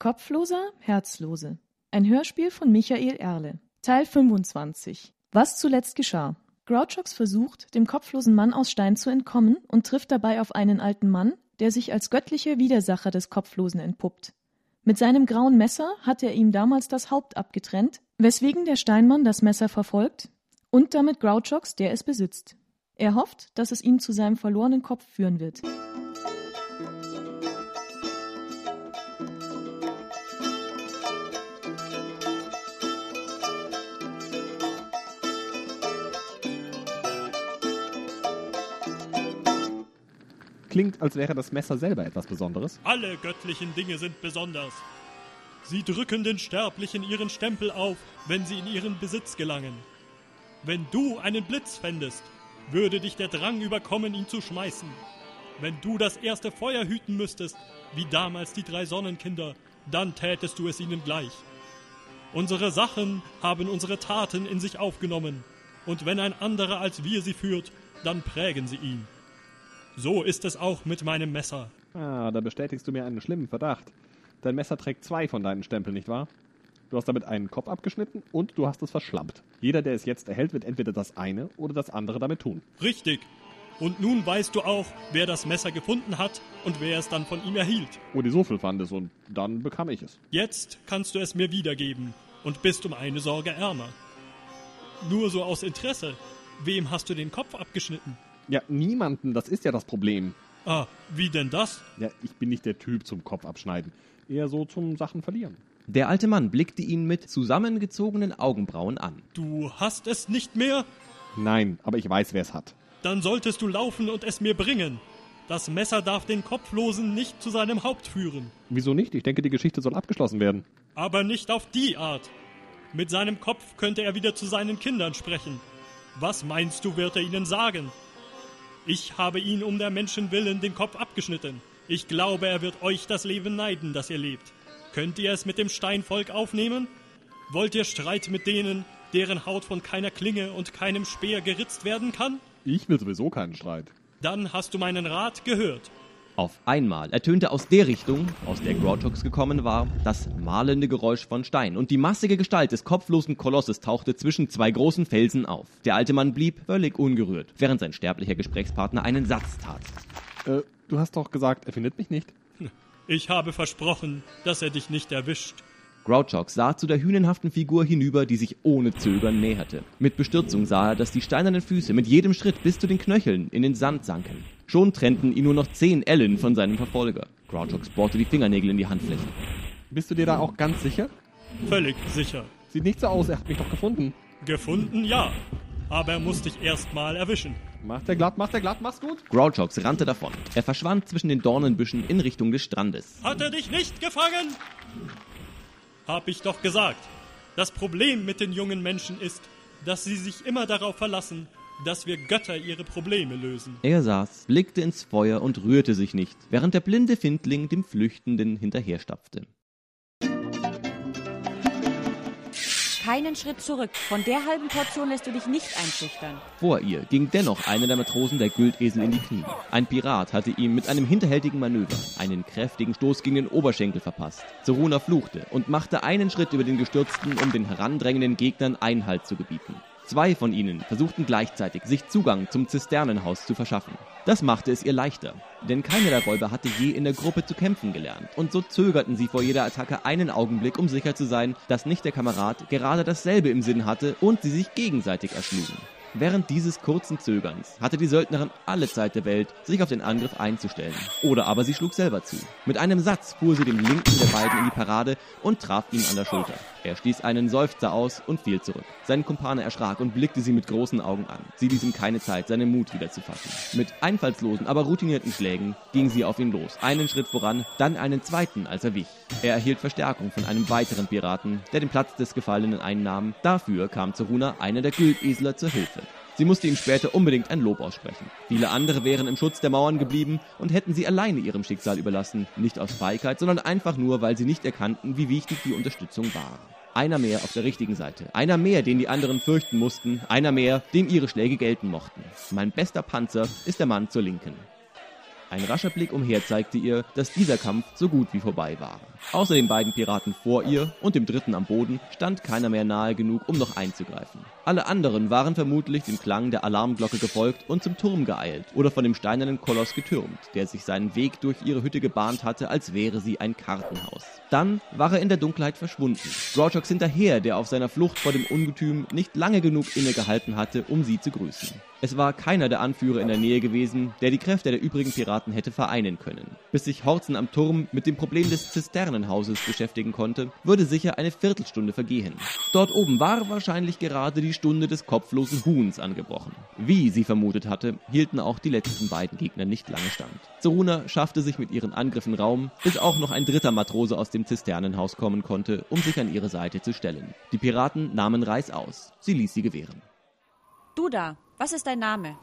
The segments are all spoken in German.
Kopfloser, Herzlose. Ein Hörspiel von Michael Erle. Teil 25. Was zuletzt geschah. Grouchox versucht, dem kopflosen Mann aus Stein zu entkommen und trifft dabei auf einen alten Mann, der sich als göttlicher Widersacher des Kopflosen entpuppt. Mit seinem grauen Messer hat er ihm damals das Haupt abgetrennt, weswegen der Steinmann das Messer verfolgt und damit Grouchox, der es besitzt. Er hofft, dass es ihn zu seinem verlorenen Kopf führen wird. Klingt, als wäre das Messer selber etwas Besonderes. Alle göttlichen Dinge sind besonders. Sie drücken den Sterblichen ihren Stempel auf, wenn sie in ihren Besitz gelangen. Wenn du einen Blitz fändest, würde dich der Drang überkommen, ihn zu schmeißen. Wenn du das erste Feuer hüten müsstest, wie damals die drei Sonnenkinder, dann tätest du es ihnen gleich. Unsere Sachen haben unsere Taten in sich aufgenommen, und wenn ein anderer als wir sie führt, dann prägen sie ihn. So ist es auch mit meinem Messer. Ah, da bestätigst du mir einen schlimmen Verdacht. Dein Messer trägt zwei von deinen Stempeln, nicht wahr? Du hast damit einen Kopf abgeschnitten und du hast es verschlampt. Jeder, der es jetzt erhält, wird entweder das eine oder das andere damit tun. Richtig. Und nun weißt du auch, wer das Messer gefunden hat und wer es dann von ihm erhielt. Odi Sofel fand es und dann bekam ich es. Jetzt kannst du es mir wiedergeben und bist um eine Sorge ärmer. Nur so aus Interesse. Wem hast du den Kopf abgeschnitten? Ja, niemanden, das ist ja das Problem. Ah, wie denn das? Ja, ich bin nicht der Typ zum Kopf abschneiden. Eher so zum Sachen verlieren. Der alte Mann blickte ihn mit zusammengezogenen Augenbrauen an. Du hast es nicht mehr? Nein, aber ich weiß, wer es hat. Dann solltest du laufen und es mir bringen. Das Messer darf den Kopflosen nicht zu seinem Haupt führen. Wieso nicht? Ich denke, die Geschichte soll abgeschlossen werden. Aber nicht auf die Art. Mit seinem Kopf könnte er wieder zu seinen Kindern sprechen. Was meinst du, wird er ihnen sagen? Ich habe ihn um der Menschen willen den Kopf abgeschnitten. Ich glaube, er wird euch das Leben neiden, das ihr lebt. Könnt ihr es mit dem Steinvolk aufnehmen? Wollt ihr Streit mit denen, deren Haut von keiner Klinge und keinem Speer geritzt werden kann? Ich will sowieso keinen Streit. Dann hast du meinen Rat gehört. Auf einmal ertönte aus der Richtung, aus der Grouchox gekommen war, das mahlende Geräusch von Stein und die massige Gestalt des kopflosen Kolosses tauchte zwischen zwei großen Felsen auf. Der alte Mann blieb völlig ungerührt, während sein sterblicher Gesprächspartner einen Satz tat. Äh, du hast doch gesagt, er findet mich nicht. Ich habe versprochen, dass er dich nicht erwischt. Grouchox sah zu der hünenhaften Figur hinüber, die sich ohne Zögern näherte. Mit Bestürzung sah er, dass die steinernen Füße mit jedem Schritt bis zu den Knöcheln in den Sand sanken. Schon trennten ihn nur noch zehn Ellen von seinem Verfolger. Grouchox bohrte die Fingernägel in die Handflächen. Bist du dir da auch ganz sicher? Völlig sicher. Sieht nicht so aus, er hat mich doch gefunden. Gefunden, ja. Aber er muss dich erstmal erwischen. Macht er glatt, macht er glatt, mach's gut. Grouchox rannte davon. Er verschwand zwischen den Dornenbüschen in Richtung des Strandes. Hat er dich nicht gefangen? Hab ich doch gesagt. Das Problem mit den jungen Menschen ist, dass sie sich immer darauf verlassen, dass wir Götter ihre Probleme lösen. Er saß, blickte ins Feuer und rührte sich nicht, während der blinde Findling dem Flüchtenden hinterherstapfte. Keinen Schritt zurück. Von der halben Portion lässt du dich nicht einschüchtern. Vor ihr ging dennoch einer der Matrosen der Güldesel in die Knie. Ein Pirat hatte ihm mit einem hinterhältigen Manöver einen kräftigen Stoß gegen den Oberschenkel verpasst. Zoruna fluchte und machte einen Schritt über den Gestürzten, um den herandrängenden Gegnern Einhalt zu gebieten. Zwei von ihnen versuchten gleichzeitig, sich Zugang zum Zisternenhaus zu verschaffen. Das machte es ihr leichter, denn keiner der Räuber hatte je in der Gruppe zu kämpfen gelernt, und so zögerten sie vor jeder Attacke einen Augenblick, um sicher zu sein, dass nicht der Kamerad gerade dasselbe im Sinn hatte und sie sich gegenseitig erschlugen. Während dieses kurzen Zögerns hatte die Söldnerin alle Zeit der Welt, sich auf den Angriff einzustellen. Oder aber sie schlug selber zu. Mit einem Satz fuhr sie dem linken der beiden in die Parade und traf ihn an der Schulter. Er stieß einen Seufzer aus und fiel zurück. Sein Kumpane erschrak und blickte sie mit großen Augen an. Sie ließ ihm keine Zeit, seinen Mut wieder zu fassen. Mit einfallslosen, aber routinierten Schlägen ging sie auf ihn los. Einen Schritt voran, dann einen zweiten, als er wich. Er erhielt Verstärkung von einem weiteren Piraten, der den Platz des Gefallenen einnahm. Dafür kam Zoruna einer der Güldesler zur Hilfe. Sie musste ihm später unbedingt ein Lob aussprechen. Viele andere wären im Schutz der Mauern geblieben und hätten sie alleine ihrem Schicksal überlassen, nicht aus Feigheit, sondern einfach nur, weil sie nicht erkannten, wie wichtig die Unterstützung war. Einer mehr auf der richtigen Seite. Einer mehr, den die anderen fürchten mussten. Einer mehr, dem ihre Schläge gelten mochten. Mein bester Panzer ist der Mann zur Linken. Ein rascher Blick umher zeigte ihr, dass dieser Kampf so gut wie vorbei war. Außer den beiden Piraten vor ihr und dem dritten am Boden stand keiner mehr nahe genug, um noch einzugreifen. Alle anderen waren vermutlich dem Klang der Alarmglocke gefolgt und zum Turm geeilt oder von dem steinernen Koloss getürmt, der sich seinen Weg durch ihre Hütte gebahnt hatte, als wäre sie ein Kartenhaus. Dann war er in der Dunkelheit verschwunden. Grouchox hinterher, der auf seiner Flucht vor dem Ungetüm nicht lange genug innegehalten hatte, um sie zu grüßen. Es war keiner der Anführer in der Nähe gewesen, der die Kräfte der übrigen Piraten hätte vereinen können. Bis sich Horzen am Turm mit dem Problem des Zisternenhauses beschäftigen konnte, würde sicher eine Viertelstunde vergehen. Dort oben war wahrscheinlich gerade die Stunde des kopflosen Huhns angebrochen. Wie sie vermutet hatte, hielten auch die letzten beiden Gegner nicht lange stand. Zoruna schaffte sich mit ihren Angriffen Raum, bis auch noch ein dritter Matrose aus dem Zisternenhaus kommen konnte, um sich an ihre Seite zu stellen. Die Piraten nahmen Reis aus. Sie ließ sie gewähren. Du da, was ist dein Name?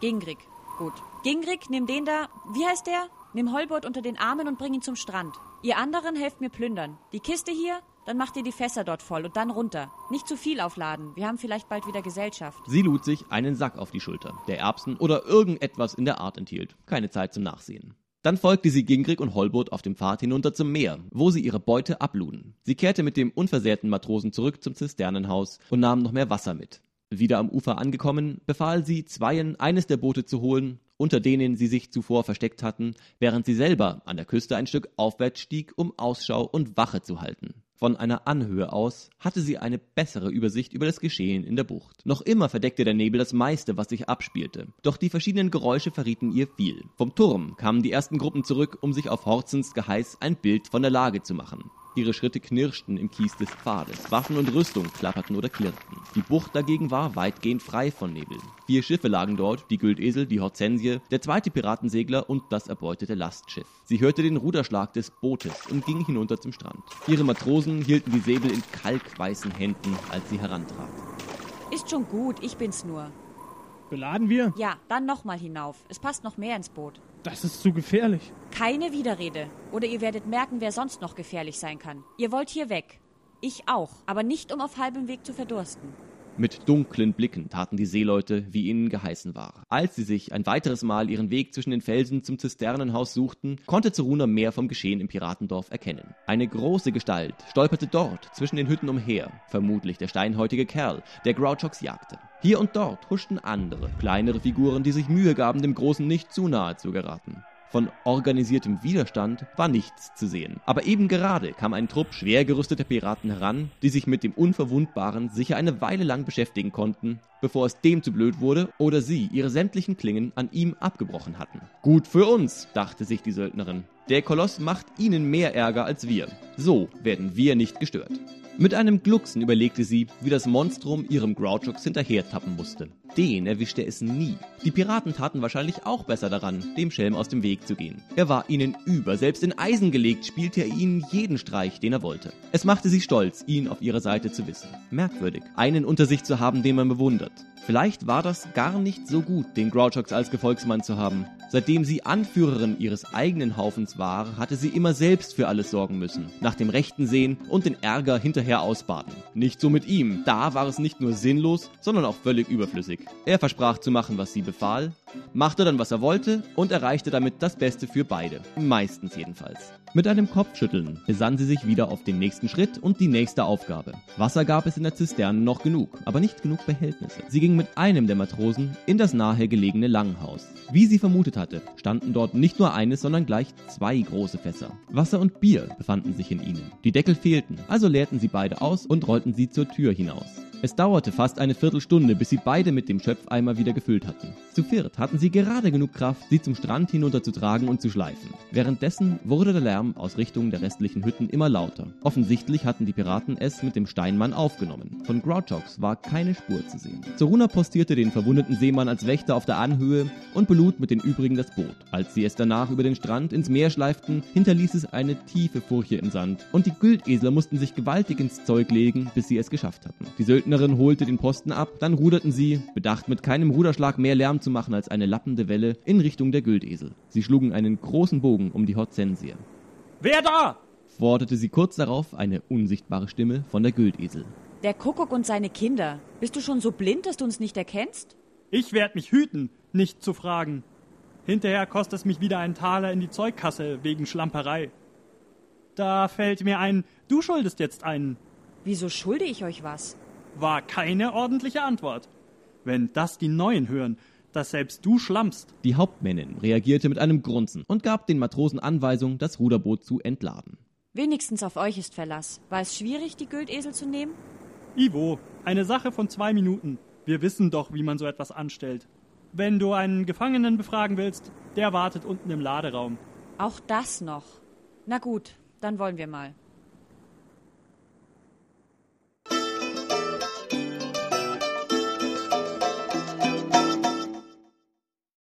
Gingrig. Gut. Gingrig, nimm den da. Wie heißt der? Nimm Holbert unter den Armen und bring ihn zum Strand. Ihr anderen helft mir plündern. Die Kiste hier, dann macht ihr die Fässer dort voll und dann runter. Nicht zu viel aufladen. Wir haben vielleicht bald wieder Gesellschaft. Sie lud sich einen Sack auf die Schulter, der Erbsen oder irgendetwas in der Art enthielt. Keine Zeit zum Nachsehen. Dann folgte sie Gingrig und Holbert auf dem Pfad hinunter zum Meer, wo sie ihre Beute abluden. Sie kehrte mit dem unversehrten Matrosen zurück zum Zisternenhaus und nahm noch mehr Wasser mit. Wieder am Ufer angekommen, befahl sie Zweien, eines der Boote zu holen, unter denen sie sich zuvor versteckt hatten, während sie selber an der Küste ein Stück aufwärts stieg, um Ausschau und Wache zu halten. Von einer Anhöhe aus hatte sie eine bessere Übersicht über das Geschehen in der Bucht. Noch immer verdeckte der Nebel das meiste, was sich abspielte. Doch die verschiedenen Geräusche verrieten ihr viel. Vom Turm kamen die ersten Gruppen zurück, um sich auf Horzens Geheiß ein Bild von der Lage zu machen. Ihre Schritte knirschten im Kies des Pfades. Waffen und Rüstung klapperten oder klirrten. Die Bucht dagegen war weitgehend frei von Nebel. Vier Schiffe lagen dort, die Güldesel, die Hortensie, der zweite Piratensegler und das erbeutete Lastschiff. Sie hörte den Ruderschlag des Bootes und ging hinunter zum Strand. Ihre Matrosen hielten die Säbel in kalkweißen Händen, als sie herantrat. Ist schon gut, ich bin's nur. Beladen wir? Ja, dann nochmal hinauf. Es passt noch mehr ins Boot. Das ist zu gefährlich. Keine Widerrede. Oder ihr werdet merken, wer sonst noch gefährlich sein kann. Ihr wollt hier weg. Ich auch, aber nicht um auf halbem Weg zu verdursten. Mit dunklen Blicken taten die Seeleute, wie ihnen geheißen war. Als sie sich ein weiteres Mal ihren Weg zwischen den Felsen zum Zisternenhaus suchten, konnte Zeruna mehr vom Geschehen im Piratendorf erkennen. Eine große Gestalt stolperte dort zwischen den Hütten umher, vermutlich der steinhäutige Kerl, der Grouchox jagte. Hier und dort huschten andere, kleinere Figuren, die sich Mühe gaben, dem Großen nicht zu nahe zu geraten. Von organisiertem Widerstand war nichts zu sehen. Aber eben gerade kam ein Trupp schwer gerüsteter Piraten heran, die sich mit dem Unverwundbaren sicher eine Weile lang beschäftigen konnten, bevor es dem zu blöd wurde oder sie ihre sämtlichen Klingen an ihm abgebrochen hatten. Gut für uns, dachte sich die Söldnerin. Der Koloss macht ihnen mehr Ärger als wir. So werden wir nicht gestört. Mit einem Glucksen überlegte sie, wie das Monstrum ihrem Grouchox hinterher tappen musste. Den erwischte es nie. Die Piraten taten wahrscheinlich auch besser daran, dem Schelm aus dem Weg zu gehen. Er war ihnen über, selbst in Eisen gelegt, spielte er ihnen jeden Streich, den er wollte. Es machte sie stolz, ihn auf ihrer Seite zu wissen. Merkwürdig, einen unter sich zu haben, den man bewundert. Vielleicht war das gar nicht so gut, den Grouchox als Gefolgsmann zu haben. Seitdem sie Anführerin ihres eigenen Haufens war, hatte sie immer selbst für alles sorgen müssen, nach dem Rechten sehen und den Ärger hinterher ausbaden. Nicht so mit ihm, da war es nicht nur sinnlos, sondern auch völlig überflüssig. Er versprach zu machen, was sie befahl, machte dann, was er wollte und erreichte damit das Beste für beide. Meistens jedenfalls. Mit einem Kopfschütteln besann sie sich wieder auf den nächsten Schritt und die nächste Aufgabe. Wasser gab es in der Zisterne noch genug, aber nicht genug Behältnisse. Sie ging mit einem der Matrosen in das nahe gelegene Langhaus. Wie sie vermutet hatte, standen dort nicht nur eines, sondern gleich zwei große Fässer. Wasser und Bier befanden sich in ihnen. Die Deckel fehlten, also leerten sie beide aus und rollten sie zur Tür hinaus. Es dauerte fast eine Viertelstunde, bis sie beide mit dem Schöpfeimer wieder gefüllt hatten. Zu viert hatten sie gerade genug Kraft, sie zum Strand hinunterzutragen und zu schleifen. Währenddessen wurde der Lärm aus Richtung der restlichen Hütten immer lauter. Offensichtlich hatten die Piraten es mit dem Steinmann aufgenommen. Von Grouchox war keine Spur zu sehen. Zoruna postierte den verwundeten Seemann als Wächter auf der Anhöhe und belud mit den übrigen das Boot. Als sie es danach über den Strand ins Meer schleiften, hinterließ es eine tiefe Furche im Sand und die Güldesler mussten sich gewaltig ins Zeug legen, bis sie es geschafft hatten. Die Söldnerin holte den Posten ab, dann ruderten sie, bedacht mit keinem Ruderschlag mehr Lärm zu machen als eine lappende Welle, in Richtung der Güldesel. Sie schlugen einen großen Bogen um die Hortensie. Wer da? forderte sie kurz darauf eine unsichtbare Stimme von der Güldesel. Der Kuckuck und seine Kinder. Bist du schon so blind, dass du uns nicht erkennst? Ich werd mich hüten, nicht zu fragen. Hinterher kostet es mich wieder einen Taler in die Zeugkasse wegen Schlamperei. Da fällt mir ein, du schuldest jetzt einen. Wieso schulde ich euch was? War keine ordentliche Antwort. Wenn das die Neuen hören, dass selbst du schlammst. Die Hauptmännin reagierte mit einem Grunzen und gab den Matrosen Anweisung, das Ruderboot zu entladen. Wenigstens auf euch ist Verlass. War es schwierig, die Güldesel zu nehmen? Ivo, eine Sache von zwei Minuten. Wir wissen doch, wie man so etwas anstellt. Wenn du einen Gefangenen befragen willst, der wartet unten im Laderaum. Auch das noch. Na gut, dann wollen wir mal.